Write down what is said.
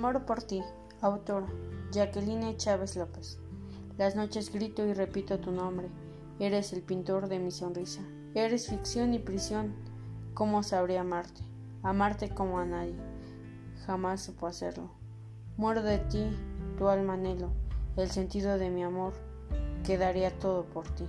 muero por ti. Autor Jacqueline Chávez López. Las noches grito y repito tu nombre. Eres el pintor de mi sonrisa. Eres ficción y prisión. ¿Cómo sabré amarte? Amarte como a nadie. Jamás supo hacerlo. Muero de ti, tu alma anhelo, el sentido de mi amor. Quedaría todo por ti.